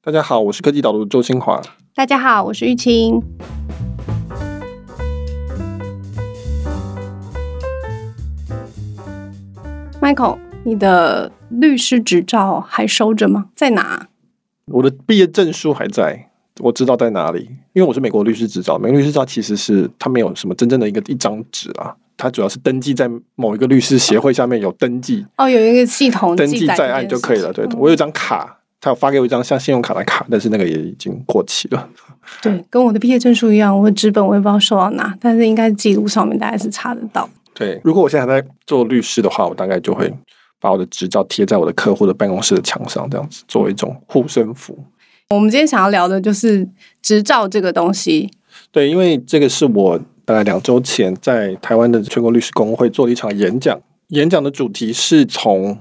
大家好，我是科技导读周清华。大家好，我是玉清。Michael，你的律师执照还收着吗？在哪？我的毕业证书还在，我知道在哪里，因为我是美国律师执照。美国律师执照其实是它没有什么真正的一个一张纸啊，它主要是登记在某一个律师协会下面有登记哦，有一个系统登记在案就可以了。对，我有张卡。他有发给我一张像信用卡的卡，但是那个也已经过期了。对，跟我的毕业证书一样，我的纸本我也不知道收到哪，但是应该记录上面大概是查得到。对，如果我现在还在做律师的话，我大概就会把我的执照贴在我的客户的办公室的墙上，这样子作为一种护身符。我们今天想要聊的就是执照这个东西。对，因为这个是我大概两周前在台湾的全国律师公会做了一场演讲，演讲的主题是从。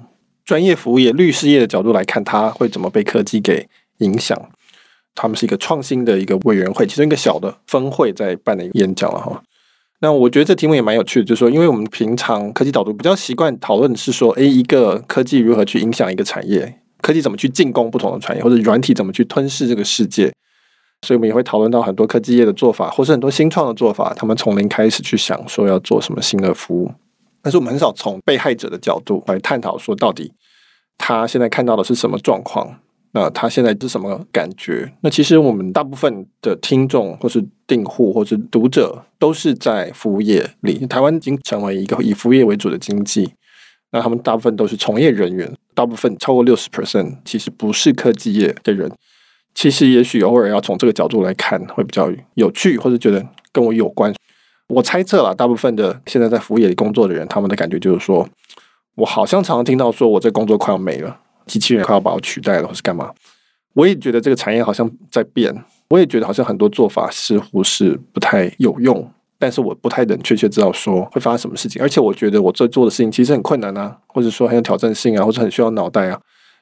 专业服务业、律师业的角度来看，它会怎么被科技给影响？他们是一个创新的一个委员会，其中一个小的分会在办的演讲了哈。那我觉得这题目也蛮有趣的，就是说，因为我们平常科技导读比较习惯讨论的是说，诶，一个科技如何去影响一个产业，科技怎么去进攻不同的产业，或者软体怎么去吞噬这个世界。所以我们也会讨论到很多科技业的做法，或是很多新创的做法，他们从零开始去想说要做什么新的服务。但是我们很少从被害者的角度来探讨，说到底他现在看到的是什么状况？那他现在是什么感觉？那其实我们大部分的听众，或是订户，或是读者，都是在服务业里。台湾已经成为一个以服务业为主的经济，那他们大部分都是从业人员，大部分超过六十 percent 其实不是科技业的人。其实也许偶尔要从这个角度来看，会比较有趣，或者觉得跟我有关。我猜测了，大部分的现在在服务业里工作的人，他们的感觉就是说，我好像常常听到说，我这工作快要没了，机器人快要把我取代了，或是干嘛。我也觉得这个产业好像在变，我也觉得好像很多做法似乎是不太有用，但是我不太能确切知道说会发生什么事情。而且我觉得我这做的事情其实很困难啊，或者说很有挑战性啊，或者很需要脑袋啊，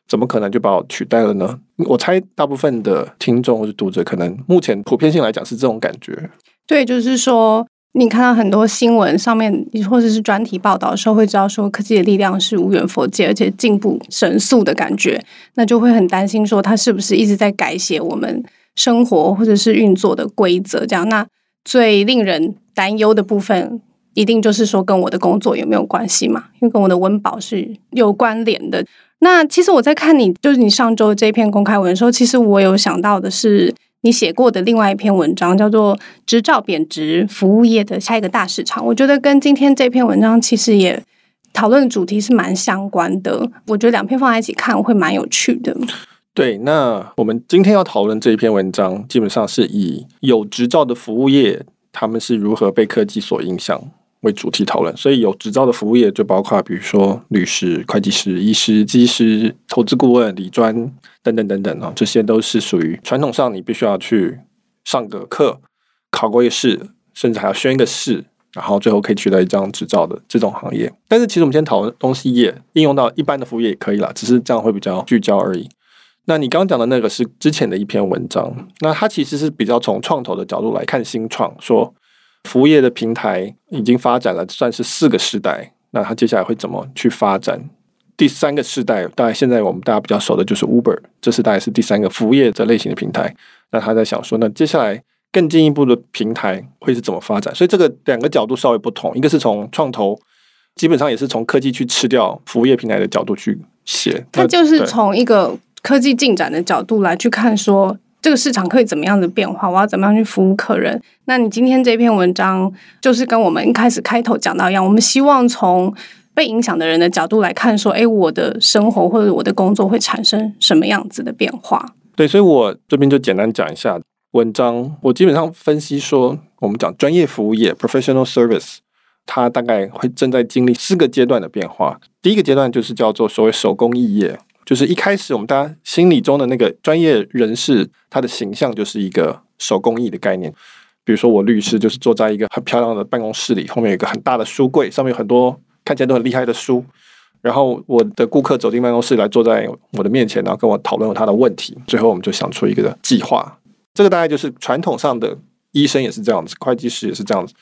怎么可能就把我取代了呢？我猜大部分的听众或者读者可能目前普遍性来讲是这种感觉。对，就是说。你看到很多新闻上面，或者是专题报道的时候，会知道说科技的力量是无远佛界，而且进步神速的感觉，那就会很担心说它是不是一直在改写我们生活或者是运作的规则？这样，那最令人担忧的部分，一定就是说跟我的工作有没有关系嘛？因为跟我的温饱是有关联的。那其实我在看你，就是你上周这篇公开文的时候，其实我有想到的是。你写过的另外一篇文章叫做《执照贬值：服务业的下一个大市场》，我觉得跟今天这篇文章其实也讨论的主题是蛮相关的。我觉得两篇放在一起看会蛮有趣的。对，那我们今天要讨论这一篇文章，基本上是以有执照的服务业，他们是如何被科技所影响为主题讨论。所以有执照的服务业就包括比如说律师、会计师、医师、技师、投资顾问、理专。等等等等啊，这些都是属于传统上你必须要去上个课、考过一个试，甚至还要宣一个誓，然后最后可以取得一张执照的这种行业。但是其实我们今天讨论东西也应用到一般的服务业也可以啦，只是这样会比较聚焦而已。那你刚刚讲的那个是之前的一篇文章，那它其实是比较从创投的角度来看新创，说服务业的平台已经发展了算是四个时代，那它接下来会怎么去发展？第三个世代，大概现在我们大家比较熟的就是 Uber，这是大概是第三个服务业这类型的平台。那他在想说，那接下来更进一步的平台会是怎么发展？所以这个两个角度稍微不同，一个是从创投，基本上也是从科技去吃掉服务业平台的角度去写。它就是从一个科技进展的角度来去看，说这个市场可以怎么样的变化，我要怎么样去服务客人。那你今天这篇文章就是跟我们一开始开头讲到一样，我们希望从。被影响的人的角度来看，说：“诶，我的生活或者我的工作会产生什么样子的变化？”对，所以我这边就简单讲一下文章。我基本上分析说，我们讲专业服务业 （professional service），它大概会正在经历四个阶段的变化。第一个阶段就是叫做所谓手工艺业，就是一开始我们大家心里中的那个专业人士，他的形象就是一个手工艺的概念。比如说，我律师就是坐在一个很漂亮的办公室里，后面有一个很大的书柜，上面有很多。看起来都很厉害的书，然后我的顾客走进办公室来，坐在我的面前，然后跟我讨论他的问题。最后我们就想出一个计划。这个大概就是传统上的医生也是这样子，会计师也是这样子。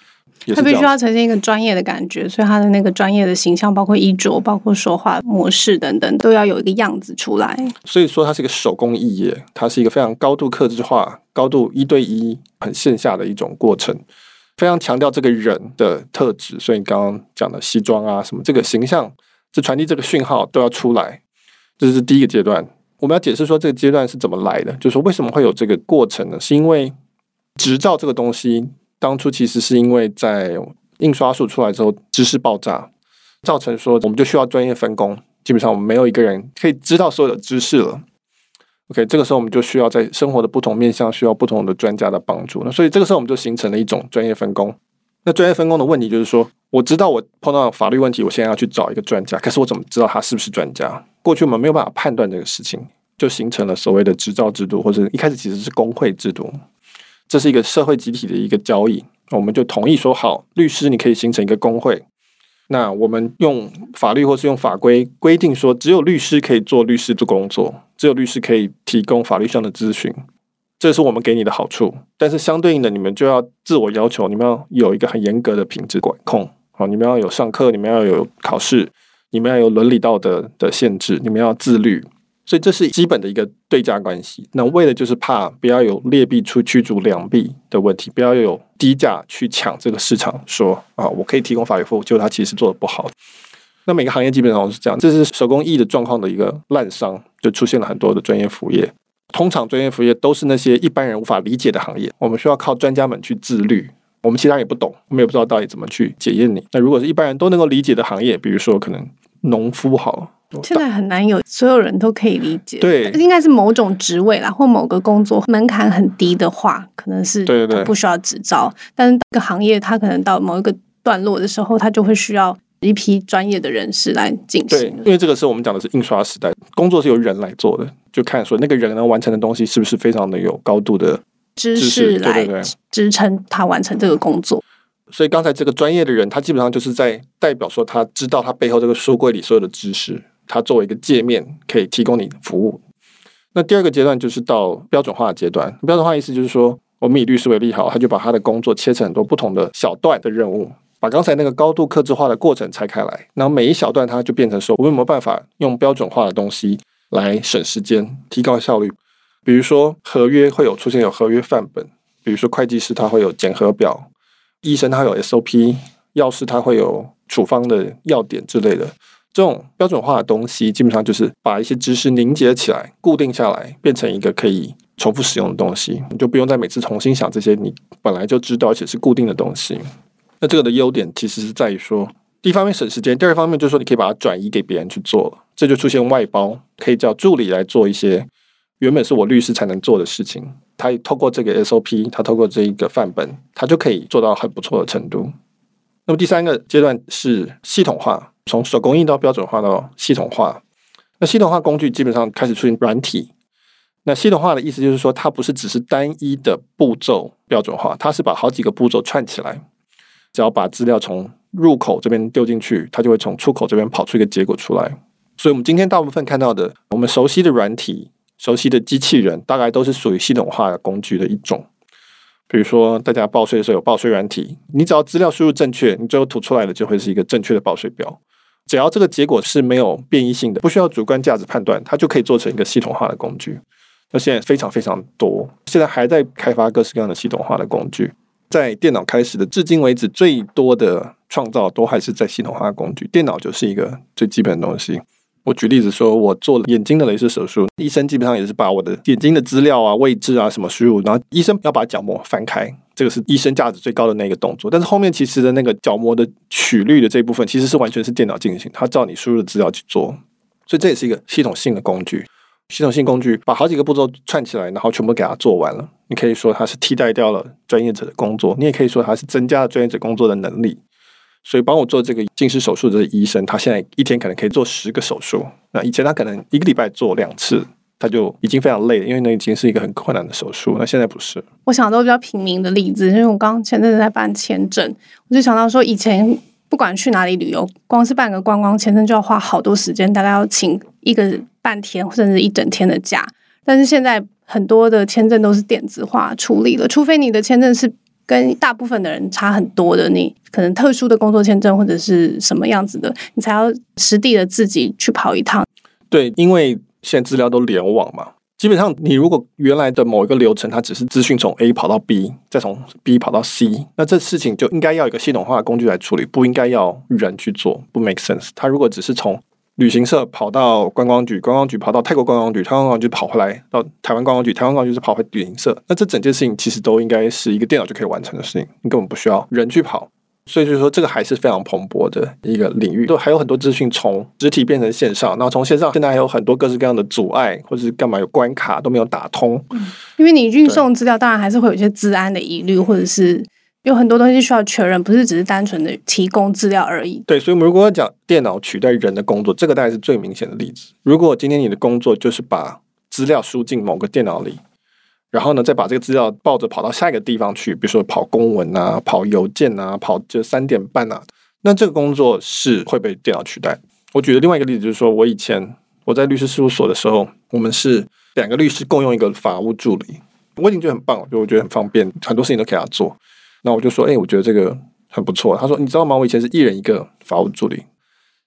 他必须要呈现一个专业的感觉，所以他的那个专业的形象，包括衣着、包括说话模式等等，都要有一个样子出来。所以说，它是一个手工艺业，它是一个非常高度克制化、高度一对一、很线下的一种过程，非常强调这个人的特质。所以你刚刚讲的西装啊，什么这个形象，这传递这个讯号都要出来，这是第一个阶段。我们要解释说这个阶段是怎么来的，就是说为什么会有这个过程呢？是因为执照这个东西。当初其实是因为在印刷术出来之后，知识爆炸，造成说我们就需要专业分工。基本上我们没有一个人可以知道所有的知识了。OK，这个时候我们就需要在生活的不同面向需要不同的专家的帮助。那所以这个时候我们就形成了一种专业分工。那专业分工的问题就是说，我知道我碰到法律问题，我现在要去找一个专家，可是我怎么知道他是不是专家？过去我们没有办法判断这个事情，就形成了所谓的执照制度，或者一开始其实是工会制度。这是一个社会集体的一个交易，我们就同意说好，律师你可以形成一个工会。那我们用法律或是用法规规定说，只有律师可以做律师的工作，只有律师可以提供法律上的咨询，这是我们给你的好处。但是相对应的，你们就要自我要求，你们要有一个很严格的品质管控，好，你们要有上课，你们要有考试，你们要有伦理道德的限制，你们要自律。所以这是基本的一个对价关系。那为的就是怕不要有劣币出驱逐良币的问题，不要有低价去抢这个市场说，啊，我可以提供法律服务，结果他其实做的不好。那每个行业基本上都是这样，这是手工艺的状况的一个滥觴，就出现了很多的专业服务业。通常专业服务业都是那些一般人无法理解的行业，我们需要靠专家们去自律。我们其他人也不懂，我们也不知道到底怎么去检验你。那如果是一般人都能够理解的行业，比如说可能农夫好。现在很难有所有人都可以理解，对，应该是某种职位啦，或某个工作门槛很低的话，可能是对对不需要执照。但是这个行业它可能到某一个段落的时候，它就会需要一批专业的人士来进行。对，因为这个是我们讲的是印刷时代，工作是由人来做的，就看说那个人能完成的东西是不是非常的有高度的知识来支撑他完成这个工作。所以刚才这个专业的人，他基本上就是在代表说他知道他背后这个书柜里所有的知识。它作为一个界面，可以提供你服务。那第二个阶段就是到标准化的阶段。标准化意思就是说，我们以律师为例，好，他就把他的工作切成很多不同的小段的任务，把刚才那个高度克制化的过程拆开来，然后每一小段它就变成说，我有没有办法用标准化的东西来省时间、提高效率？比如说合约会有出现有合约范本，比如说会计师他会有检核表，医生他有 SOP，药师他会有处方的要点之类的。这种标准化的东西，基本上就是把一些知识凝结起来、固定下来，变成一个可以重复使用的东西。你就不用再每次重新想这些你本来就知道而且是固定的东西。那这个的优点其实是在于说，第一方面省时间，第二方面就是说你可以把它转移给别人去做，这就出现外包，可以叫助理来做一些原本是我律师才能做的事情。他透过这个 SOP，他透过这一个范本，他就可以做到很不错的程度。那么第三个阶段是系统化。从手工艺到标准化到系统化，那系统化工具基本上开始出现软体。那系统化的意思就是说，它不是只是单一的步骤标准化，它是把好几个步骤串起来。只要把资料从入口这边丢进去，它就会从出口这边跑出一个结果出来。所以，我们今天大部分看到的，我们熟悉的软体、熟悉的机器人，大概都是属于系统化的工具的一种。比如说，大家报税的时候有报税软体，你只要资料输入正确，你最后吐出来的就会是一个正确的报税表。只要这个结果是没有变异性的，不需要主观价值判断，它就可以做成一个系统化的工具。那现在非常非常多，现在还在开发各式各样的系统化的工具。在电脑开始的至今为止，最多的创造都还是在系统化的工具。电脑就是一个最基本的东西。我举例子说，我做了眼睛的雷射手术，医生基本上也是把我的眼睛的资料啊、位置啊什么输入，然后医生要把角膜翻开。这个是医生价值最高的那个动作，但是后面其实的那个角膜的曲率的这一部分，其实是完全是电脑进行，它照你输入的资料去做，所以这也是一个系统性的工具。系统性工具把好几个步骤串起来，然后全部给它做完了。你可以说它是替代掉了专业者的工作，你也可以说它是增加了专业者工作的能力。所以帮我做这个近视手术的医生，他现在一天可能可以做十个手术，那以前他可能一个礼拜做两次。他就已经非常累了，因为那已经是一个很困难的手术。那现在不是。我想到比较平民的例子，因为我刚前阵子在办签证，我就想到说，以前不管去哪里旅游，光是办个观光签证就要花好多时间，大概要请一个半天甚至一整天的假。但是现在很多的签证都是电子化处理了，除非你的签证是跟大部分的人差很多的，你可能特殊的工作签证或者是什么样子的，你才要实地的自己去跑一趟。对，因为现在资料都联网嘛，基本上你如果原来的某一个流程，它只是资讯从 A 跑到 B，再从 B 跑到 C，那这事情就应该要一个系统化的工具来处理，不应该要人去做，不 make sense。它如果只是从旅行社跑到观光局，观光局跑到泰国观光局，泰国观光局跑回来到台湾观光局，台湾观光局是跑回旅行社。那这整件事情其实都应该是一个电脑就可以完成的事情，你根本不需要人去跑。所以就是说，这个还是非常蓬勃的一个领域，都还有很多资讯从实体变成线上，然后从线上现在还有很多各式各样的阻碍，或者是干嘛有关卡都没有打通。因为你运送资料，当然还是会有一些治安的疑虑，或者是。有很多东西需要确认，不是只是单纯的提供资料而已。对，所以我们如果要讲电脑取代人的工作，这个大概是最明显的例子。如果今天你的工作就是把资料输进某个电脑里，然后呢，再把这个资料抱着跑到下一个地方去，比如说跑公文啊、跑邮件啊、跑这三点半啊，那这个工作是会被电脑取代。我举的另外一个例子就是说，我以前我在律师事务所的时候，我们是两个律师共用一个法务助理，我已经觉得很棒了，就我觉得很方便，很多事情都可以给他做。那我就说，哎、我觉得这个很不错。他说，你知道吗？我以前是一人一个法务助理，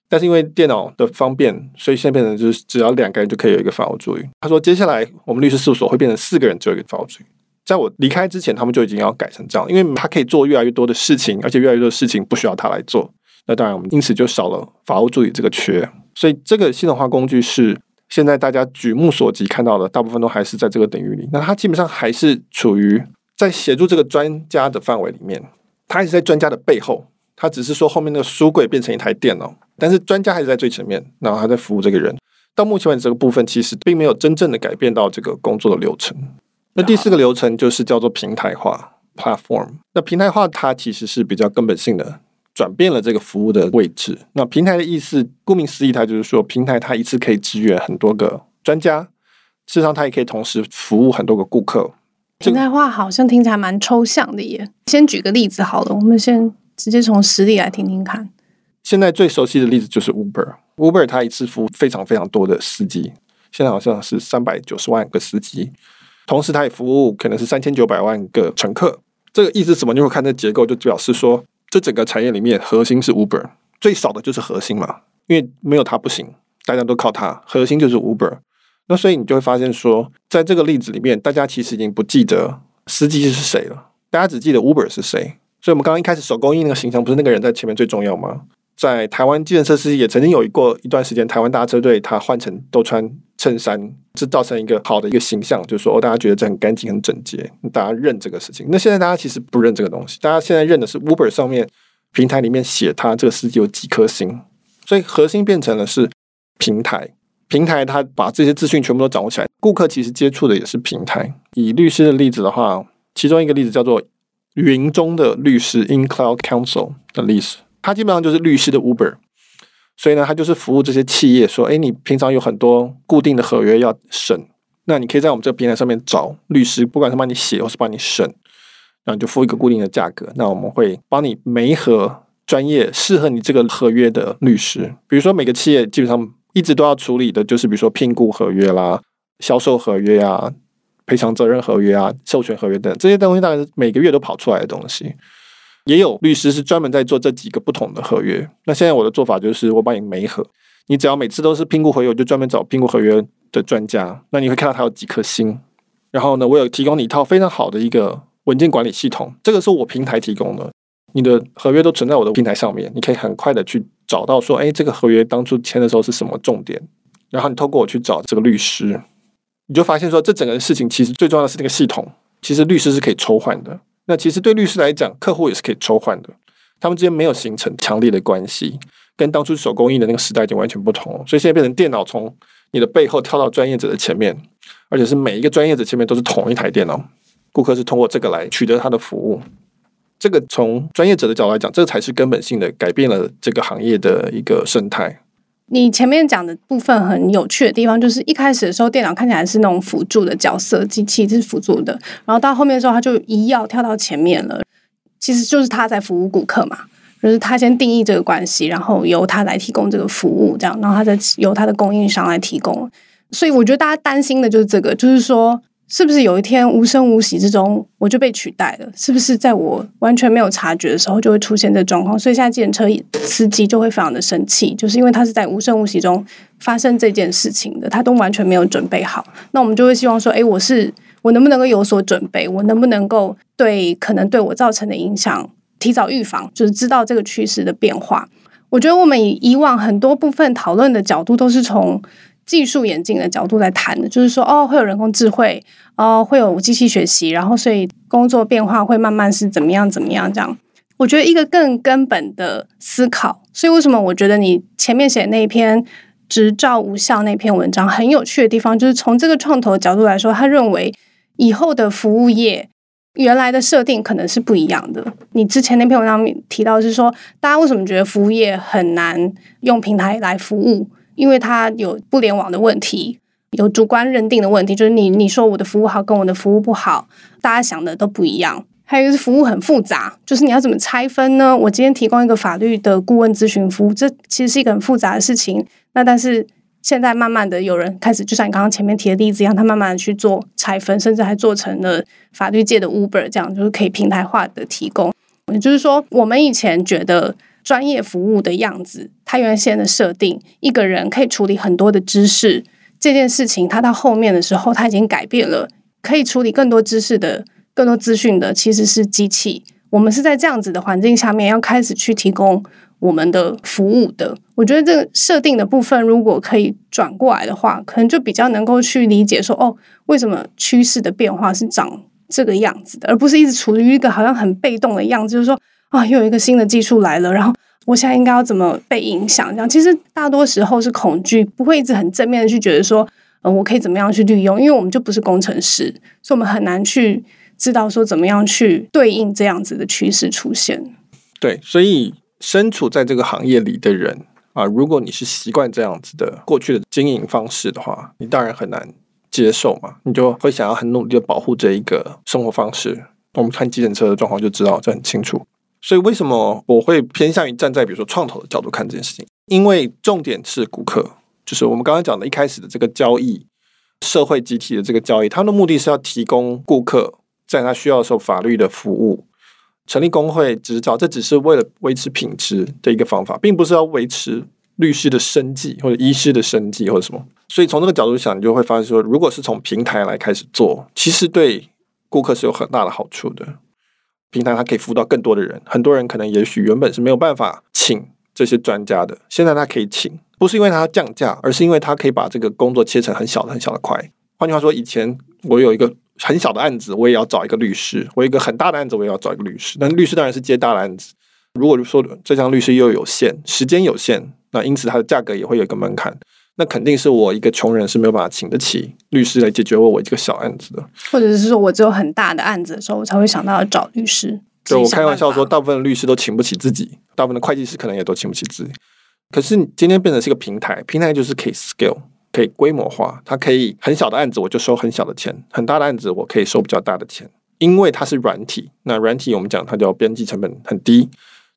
但是因为电脑的方便，所以现在变成就是只要两个人就可以有一个法务助理。他说，接下来我们律师事务所会变成四个人只有一个法务助理。在我离开之前，他们就已经要改成这样，因为他可以做越来越多的事情，而且越来越多的事情不需要他来做。那当然，我们因此就少了法务助理这个缺。所以，这个系统化工具是现在大家举目所及看到的，大部分都还是在这个领域里。那它基本上还是处于。在协助这个专家的范围里面，他还是在专家的背后，他只是说后面那个书柜变成一台电脑，但是专家还是在最前面，然后他在服务这个人。到目前为止，这个部分其实并没有真正的改变到这个工作的流程。那第四个流程就是叫做平台化 （platform）。那平台化它其实是比较根本性的转变了这个服务的位置。那平台的意思，顾名思义，它就是说平台它一次可以支援很多个专家，事实上它也可以同时服务很多个顾客。平台化好像听起来蛮抽象的耶。先举个例子好了，我们先直接从实例来听听看。现在最熟悉的例子就是 Uber。Uber 它一次服务非常非常多的司机，现在好像是三百九十万个司机，同时它也服务可能是三千九百万个乘客。这个意思什么？你会看这结构，就表示说，这整个产业里面核心是 Uber，最少的就是核心嘛，因为没有它不行，大家都靠它，核心就是 Uber。那所以你就会发现说，在这个例子里面，大家其实已经不记得司机是谁了，大家只记得 Uber 是谁。所以，我们刚刚一开始手工艺那个形象，不是那个人在前面最重要吗？在台湾计程车司机也曾经有过一段时间，台湾大车队他换成都穿衬衫，这造成一个好的一个形象，就是说哦，大家觉得这很干净、很整洁，大家认这个事情。那现在大家其实不认这个东西，大家现在认的是 Uber 上面平台里面写他这个司机有几颗星，所以核心变成了是平台。平台它把这些资讯全部都掌握起来，顾客其实接触的也是平台。以律师的例子的话，其中一个例子叫做云中的律师 （In Cloud Counsel） 的例子，它基本上就是律师的 Uber。所以呢，它就是服务这些企业，说：哎，你平常有很多固定的合约要审，那你可以在我们这个平台上面找律师，不管是帮你写或是帮你审，然后你就付一个固定的价格，那我们会帮你媒合专业适合你这个合约的律师。比如说，每个企业基本上。一直都要处理的就是，比如说聘雇合约啦、销售合约啊、赔偿责任合约啊、授权合约等这些东西，大概是每个月都跑出来的东西。也有律师是专门在做这几个不同的合约。那现在我的做法就是，我帮你媒合，你只要每次都是聘雇合约，我就专门找聘雇合约的专家。那你会看到他有几颗星。然后呢，我有提供你一套非常好的一个文件管理系统，这个是我平台提供的。你的合约都存在我的平台上面，你可以很快的去找到说，哎，这个合约当初签的时候是什么重点，然后你透过我去找这个律师，你就发现说，这整个事情其实最重要的是那个系统，其实律师是可以抽换的。那其实对律师来讲，客户也是可以抽换的，他们之间没有形成强烈的关系，跟当初手工艺的那个时代已经完全不同。所以现在变成电脑从你的背后跳到专业者的前面，而且是每一个专业者前面都是同一台电脑，顾客是通过这个来取得他的服务。这个从专业者的角度来讲，这才是根本性的改变了这个行业的一个生态。你前面讲的部分很有趣的地方，就是一开始的时候，电脑看起来是那种辅助的角色，机器是辅助的，然后到后面的时候，它就一跃跳到前面了。其实就是他在服务顾客嘛，就是他先定义这个关系，然后由他来提供这个服务，这样，然后他再由他的供应商来提供。所以我觉得大家担心的就是这个，就是说。是不是有一天无声无息之中我就被取代了？是不是在我完全没有察觉的时候就会出现这状况？所以现在计程车司机就会非常的生气，就是因为他是在无声无息中发生这件事情的，他都完全没有准备好。那我们就会希望说，哎，我是我能不能够有所准备？我能不能够对可能对我造成的影响提早预防？就是知道这个趋势的变化。我觉得我们以以往很多部分讨论的角度都是从。技术演进的角度来谈的，就是说，哦，会有人工智慧，哦，会有机器学习，然后所以工作变化会慢慢是怎么样怎么样这样。我觉得一个更根本的思考，所以为什么我觉得你前面写那一篇执照无效那篇文章很有趣的地方，就是从这个创投的角度来说，他认为以后的服务业原来的设定可能是不一样的。你之前那篇文章提到是说，大家为什么觉得服务业很难用平台来服务？因为它有不联网的问题，有主观认定的问题，就是你你说我的服务好，跟我的服务不好，大家想的都不一样。还有一个是服务很复杂，就是你要怎么拆分呢？我今天提供一个法律的顾问咨询服务，这其实是一个很复杂的事情。那但是现在慢慢的有人开始，就像你刚刚前面提的例子一样，他慢慢的去做拆分，甚至还做成了法律界的 Uber，这样就是可以平台化的提供。也就是说，我们以前觉得。专业服务的样子，它原先的设定，一个人可以处理很多的知识，这件事情，它到后面的时候，它已经改变了，可以处理更多知识的、更多资讯的，其实是机器。我们是在这样子的环境下面，要开始去提供我们的服务的。我觉得这个设定的部分，如果可以转过来的话，可能就比较能够去理解说，哦，为什么趋势的变化是长这个样子的，而不是一直处于一个好像很被动的样子，就是说。啊，又有一个新的技术来了，然后我现在应该要怎么被影响？这样其实大多时候是恐惧，不会一直很正面的去觉得说，呃，我可以怎么样去利用？因为我们就不是工程师，所以我们很难去知道说怎么样去对应这样子的趋势出现。对，所以身处在这个行业里的人啊，如果你是习惯这样子的过去的经营方式的话，你当然很难接受嘛，你就会想要很努力的保护这一个生活方式。我们看急诊车的状况就知道这很清楚。所以，为什么我会偏向于站在比如说创投的角度看这件事情？因为重点是顾客，就是我们刚刚讲的一开始的这个交易，社会集体的这个交易，它的目的是要提供顾客在他需要的时候法律的服务。成立工会执照，这只是为了维持品质的一个方法，并不是要维持律师的生计或者医师的生计或者什么。所以从这个角度想，你就会发现说，如果是从平台来开始做，其实对顾客是有很大的好处的。平台它可以服务到更多的人，很多人可能也许原本是没有办法请这些专家的，现在他可以请，不是因为他降价，而是因为他可以把这个工作切成很小的、很小的块。换句话说，以前我有一个很小的案子，我也要找一个律师；我有一个很大的案子，我也要找一个律师。那律师当然是接大的案子。如果说这项律师又有限，时间有限，那因此它的价格也会有一个门槛。那肯定是我一个穷人是没有办法请得起律师来解决我我这个小案子的，或者是说我只有很大的案子的时候，我才会想到要找律师。就，我开玩笑说，大部分的律师都请不起自己，大部分的会计师可能也都请不起自己。可是你今天变成是一个平台，平台就是可以 scale，可以规模化，它可以很小的案子我就收很小的钱，很大的案子我可以收比较大的钱，因为它是软体。那软体我们讲它叫边际成本很低。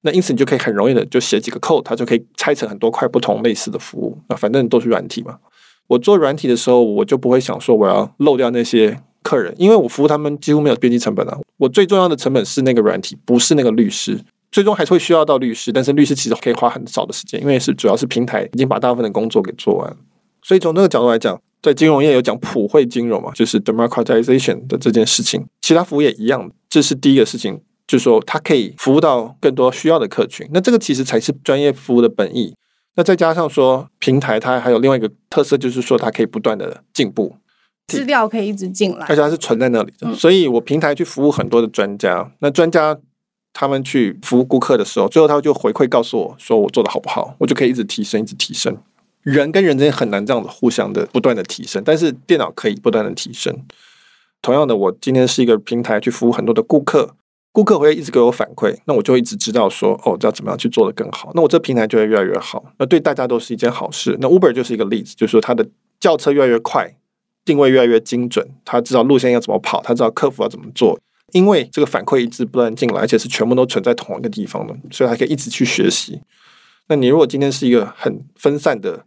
那因此你就可以很容易的就写几个 code，它就可以拆成很多块不同类似的服务。那反正都是软体嘛。我做软体的时候，我就不会想说我要漏掉那些客人，因为我服务他们几乎没有边际成本啊。我最重要的成本是那个软体，不是那个律师。最终还是会需要到律师，但是律师其实可以花很少的时间，因为是主要是平台已经把大部分的工作给做完。所以从这个角度来讲，在金融业有讲普惠金融嘛，就是 democratization 的这件事情，其他服务也一样，这是第一个事情。就是说，它可以服务到更多需要的客群，那这个其实才是专业服务的本意。那再加上说，平台它还有另外一个特色，就是说它可以不断的进步，资料可以一直进来，而且它是存在那里的。所以我平台去服务很多的专家，那专家他们去服务顾客的时候，最后他就回馈告诉我说我做的好不好，我就可以一直提升，一直提升。人跟人之间很难这样子互相的不断的提升，但是电脑可以不断的提升。同样的，我今天是一个平台去服务很多的顾客。顾客会一直给我反馈，那我就一直知道说，哦，要怎么样去做得更好。那我这平台就会越来越好，那对大家都是一件好事。那 Uber 就是一个例子，就是说它的叫车越来越快，定位越来越精准，他知道路线要怎么跑，他知道客服要怎么做。因为这个反馈一直不断进来，而且是全部都存在同一个地方的，所以还可以一直去学习。那你如果今天是一个很分散的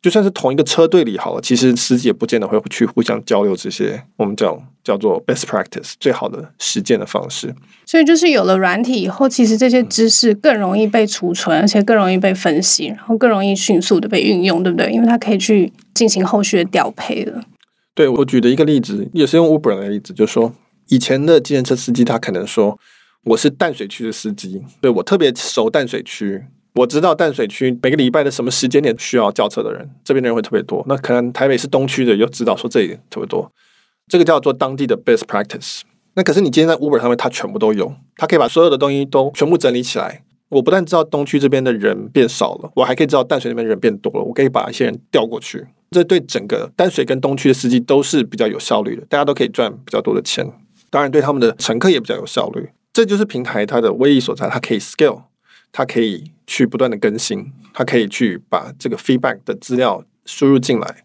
就算是同一个车队里好了，其实司机也不见得会去互相交流这些我们叫叫做 best practice 最好的实践的方式。所以就是有了软体以后，其实这些知识更容易被储存，而且更容易被分析，然后更容易迅速的被运用，对不对？因为它可以去进行后续的调配了。对，我举的一个例子，也是用 Uber 的例子，就是说以前的计程车司机，他可能说我是淡水区的司机，对，我特别熟淡水区。我知道淡水区每个礼拜的什么时间点需要叫车的人，这边的人会特别多。那可能台北市东区的又知道说这里特别多，这个叫做当地的 best practice。那可是你今天在 Uber 上面，它全部都有，它可以把所有的东西都全部整理起来。我不但知道东区这边的人变少了，我还可以知道淡水那边人变多了。我可以把一些人调过去，这对整个淡水跟东区的司机都是比较有效率的，大家都可以赚比较多的钱。当然，对他们的乘客也比较有效率。这就是平台它的威力所在，它可以 scale。它可以去不断的更新，它可以去把这个 feedback 的资料输入进来，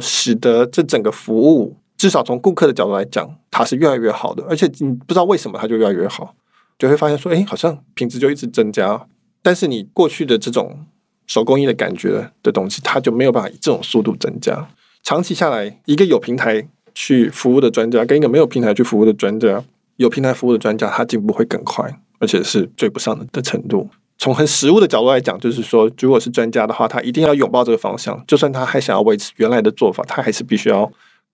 使得这整个服务至少从顾客的角度来讲，它是越来越好的。而且你不知道为什么它就越来越好，就会发现说，哎，好像品质就一直增加。但是你过去的这种手工艺的感觉的东西，它就没有办法以这种速度增加。长期下来，一个有平台去服务的专家，跟一个没有平台去服务的专家，有平台服务的专家，他进步会更快，而且是追不上的的程度。从很实务的角度来讲，就是说，如果是专家的话，他一定要拥抱这个方向。就算他还想要维持原来的做法，他还是必须要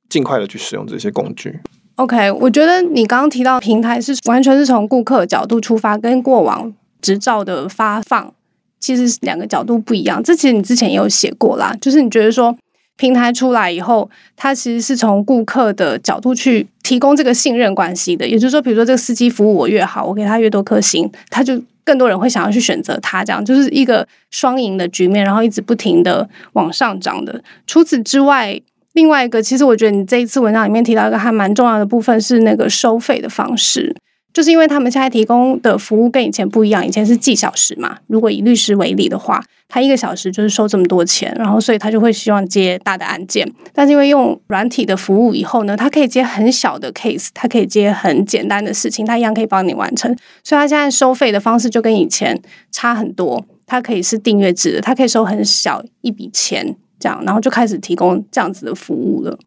尽快的去使用这些工具。OK，我觉得你刚刚提到平台是完全是从顾客角度出发，跟过往执照的发放其实是两个角度不一样。这其实你之前也有写过啦，就是你觉得说平台出来以后，它其实是从顾客的角度去提供这个信任关系的。也就是说，比如说这个司机服务我越好，我给他越多颗星，他就。更多人会想要去选择他，这样就是一个双赢的局面，然后一直不停的往上涨的。除此之外，另外一个，其实我觉得你这一次文章里面提到一个还蛮重要的部分是那个收费的方式。就是因为他们现在提供的服务跟以前不一样，以前是计小时嘛。如果以律师为例的话，他一个小时就是收这么多钱，然后所以他就会希望接大的案件。但是因为用软体的服务以后呢，他可以接很小的 case，他可以接很简单的事情，他一样可以帮你完成。所以他现在收费的方式就跟以前差很多。他可以是订阅制的，他可以收很小一笔钱，这样，然后就开始提供这样子的服务了。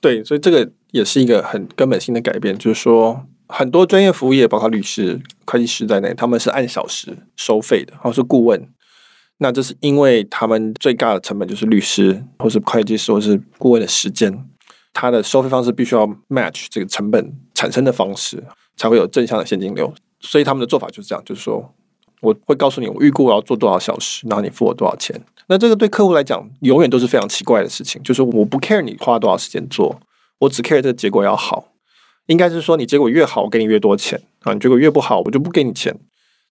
对，所以这个也是一个很根本性的改变，就是说。很多专业服务业，包括律师、会计师在内，他们是按小时收费的，或是顾问。那这是因为他们最大的成本就是律师，或是会计师，或是顾问的时间。他的收费方式必须要 match 这个成本产生的方式，才会有正向的现金流。所以他们的做法就是这样，就是说我会告诉你，我预估我要做多少小时，然后你付我多少钱。那这个对客户来讲，永远都是非常奇怪的事情，就是我不 care 你花多少时间做，我只 care 这个结果要好。应该是说，你结果越好，我给你越多钱啊；你结果越不好，我就不给你钱。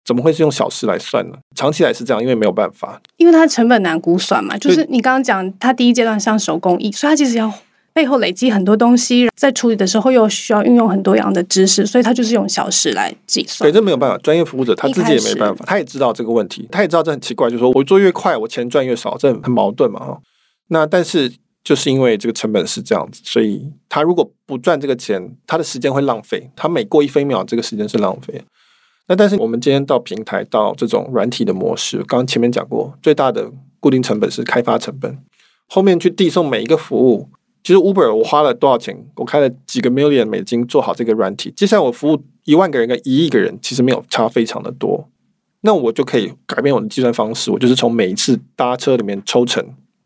怎么会是用小时来算呢？长期来是这样，因为没有办法，因为它成本难估算嘛。就是你刚刚讲，它第一阶段像手工艺，所以它其实要背后累积很多东西，在处理的时候又需要运用很多样的知识，所以它就是用小时来计算。对，这没有办法，专业服务者他自己也没办法，他也知道这个问题，他也知道这很奇怪，就是说我做越快，我钱赚越少，这很矛盾嘛。哈，那但是。就是因为这个成本是这样子，所以他如果不赚这个钱，他的时间会浪费。他每过一分秒，这个时间是浪费。那但是我们今天到平台到这种软体的模式，刚刚前面讲过，最大的固定成本是开发成本。后面去递送每一个服务，其实 Uber 我花了多少钱？我开了几个 million 美金做好这个软体。接下来我服务一万个人跟一亿个人，其实没有差非常的多。那我就可以改变我的计算方式，我就是从每一次搭车里面抽成。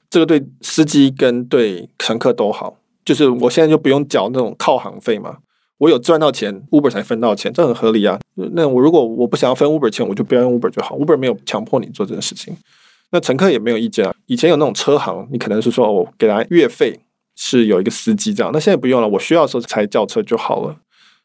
这个对司机跟对乘客都好，就是我现在就不用缴那种靠行费嘛，我有赚到钱，Uber 才分到钱，这很合理啊。那我如果我不想要分 Uber 钱，我就不要用 Uber 就好，Uber 没有强迫你做这件事情，那乘客也没有意见啊。以前有那种车行，你可能是说我给他月费是有一个司机这样，那现在不用了，我需要的时候才叫车就好了。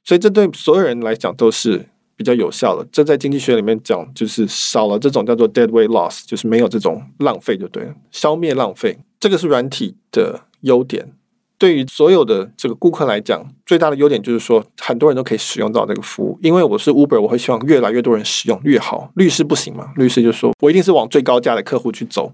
所以这对所有人来讲都是。比较有效的，这在经济学里面讲，就是少了这种叫做 dead weight loss，就是没有这种浪费就对了，消灭浪费，这个是软体的优点。对于所有的这个顾客来讲，最大的优点就是说，很多人都可以使用到这个服务。因为我是 Uber，我会希望越来越多人使用越好。律师不行嘛？律师就说我一定是往最高价的客户去走，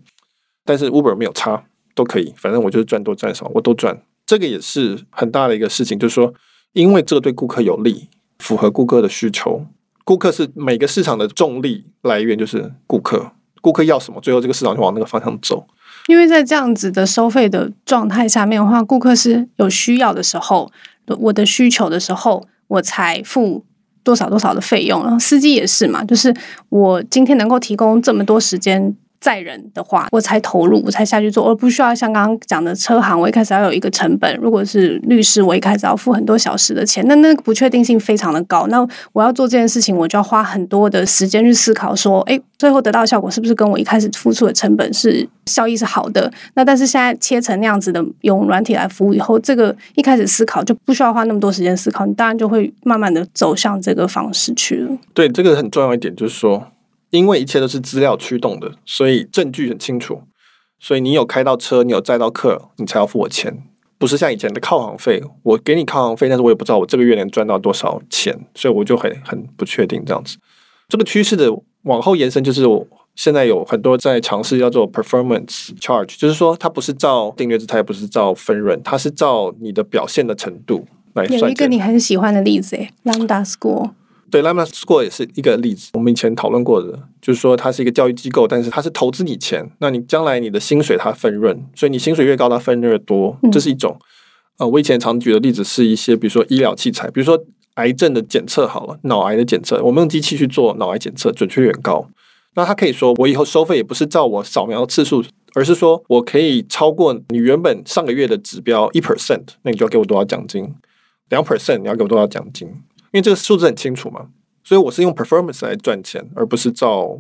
但是 Uber 没有差，都可以，反正我就是赚多赚少我都赚。这个也是很大的一个事情，就是说，因为这个对顾客有利，符合顾客的需求。顾客是每个市场的重力来源，就是顾客。顾客要什么，最后这个市场就往那个方向走。因为在这样子的收费的状态下面的话，顾客是有需要的时候，我的需求的时候，我才付多少多少的费用。然后司机也是嘛，就是我今天能够提供这么多时间。载人的话，我才投入，我才下去做，而不需要像刚刚讲的车行，我一开始要有一个成本。如果是律师，我一开始要付很多小时的钱，那那个不确定性非常的高。那我要做这件事情，我就要花很多的时间去思考，说，哎，最后得到的效果是不是跟我一开始付出的成本是效益是好的？那但是现在切成那样子的，用软体来服务以后，这个一开始思考就不需要花那么多时间思考，你当然就会慢慢的走向这个方式去了。对，这个很重要一点就是说。因为一切都是资料驱动的，所以证据很清楚。所以你有开到车，你有载到客，你才要付我钱，不是像以前的靠行费。我给你靠行费，但是我也不知道我这个月能赚到多少钱，所以我就很很不确定这样子。这个趋势的往后延伸，就是我现在有很多在尝试叫做 performance charge，就是说它不是照订阅制，它也不是照分润，它是照你的表现的程度来算。有一个你很喜欢的例子，诶，Lambda School。对，Lambda School 也是一个例子。我们以前讨论过的，就是说它是一个教育机构，但是它是投资你钱，那你将来你的薪水它分润，所以你薪水越高，它分润越多，这是一种。呃，我以前常举的例子是一些，比如说医疗器材，比如说癌症的检测好了，脑癌的检测，我们用机器去做脑癌检测，准确率很高。那他可以说，我以后收费也不是照我扫描的次数，而是说我可以超过你原本上个月的指标一 percent，那你就要给我多少奖金？两 percent 你要给我多少奖金？因为这个数字很清楚嘛，所以我是用 performance 来赚钱，而不是照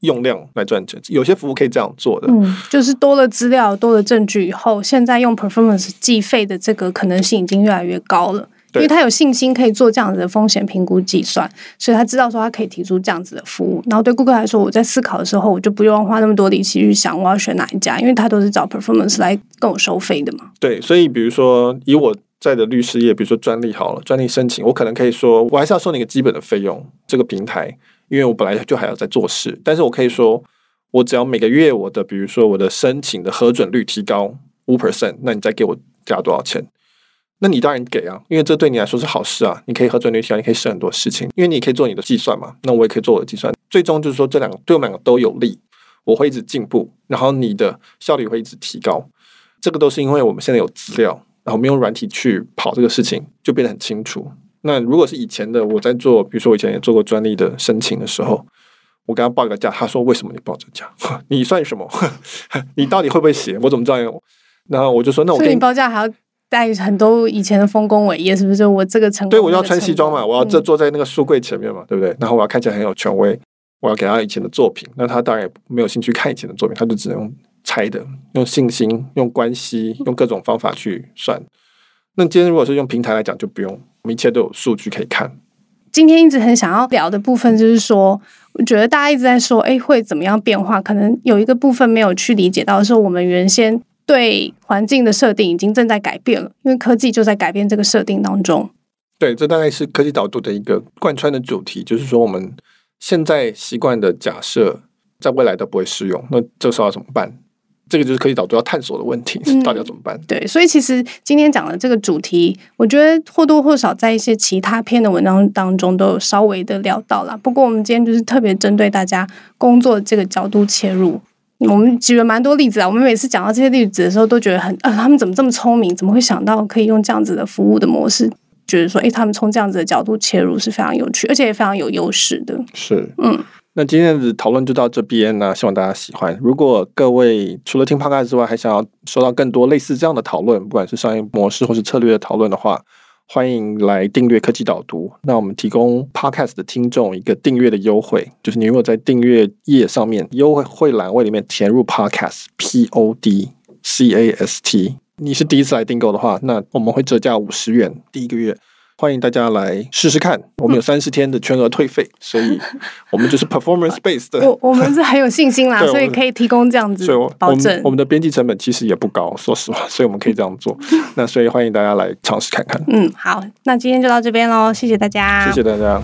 用量来赚钱。有些服务可以这样做的，嗯，就是多了资料、多了证据以后，现在用 performance 计费的这个可能性已经越来越高了，因为他有信心可以做这样子的风险评估计算，所以他知道说他可以提出这样子的服务。然后对顾客来说，我在思考的时候，我就不用花那么多力气去想我要选哪一家，因为他都是找 performance 来跟我收费的嘛。对，所以比如说以我。在的律师业，比如说专利好了，专利申请，我可能可以说，我还是要收你一个基本的费用，这个平台，因为我本来就还要在做事，但是我可以说，我只要每个月我的，比如说我的申请的核准率提高五 percent，那你再给我加多少钱？那你当然给啊，因为这对你来说是好事啊，你可以核准率提高，你可以省很多事情，因为你可以做你的计算嘛，那我也可以做我的计算，最终就是说这两个对我们两个都有利，我会一直进步，然后你的效率会一直提高，这个都是因为我们现在有资料。然后我们用软体去跑这个事情，就变得很清楚。那如果是以前的我在做，比如说我以前也做过专利的申请的时候，我跟他报个价，他说，为什么你报这价？你算什么？你到底会不会写？我怎么知道？然后我就说，那我给你，你报价还要带很多以前的丰功伟业，是不是？我这个成功，对，我要穿西装嘛，我要这坐在那个书柜前面嘛，嗯、对不对？然后我要看起来很有权威，我要给他以前的作品，那他当然也没有兴趣看以前的作品，他就只能用。猜的，用信心、用关系、用各种方法去算。那今天如果是用平台来讲，就不用，我们一切都有数据可以看。今天一直很想要聊的部分，就是说，我觉得大家一直在说，哎，会怎么样变化？可能有一个部分没有去理解到，是我们原先对环境的设定已经正在改变了，因为科技就在改变这个设定当中。对，这大概是科技导读的一个贯穿的主题，就是说，我们现在习惯的假设，在未来都不会适用。那这时候要怎么办？这个就是科技导读要探索的问题，到底要怎么办？嗯，对，所以其实今天讲的这个主题，我觉得或多或少在一些其他篇的文章当中都有稍微的聊到了。不过我们今天就是特别针对大家工作这个角度切入，我们举了蛮多例子啊。我们每次讲到这些例子的时候，都觉得很啊，他们怎么这么聪明？怎么会想到可以用这样子的服务的模式？觉得说，诶，他们从这样子的角度切入是非常有趣，而且也非常有优势的。是，嗯。那今天的讨论就到这边呢，希望大家喜欢。如果各位除了听 Podcast 之外，还想要收到更多类似这样的讨论，不管是商业模式或是策略的讨论的话，欢迎来订阅科技导读。那我们提供 Podcast 的听众一个订阅的优惠，就是你如果在订阅页上面优惠会栏位里面填入 Podcast P O D C A S T，你是第一次来订购的话，那我们会折价五十元第一个月。欢迎大家来试试看，我们有三十天的全额退费，所以我们就是 performance based 的。我我们是很有信心啦，所以可以提供这样子保证。我们的编辑成本其实也不高，说实话，所以我们可以这样做。那所以欢迎大家来尝试看看。嗯，好，那今天就到这边喽，谢谢大家，谢谢大家。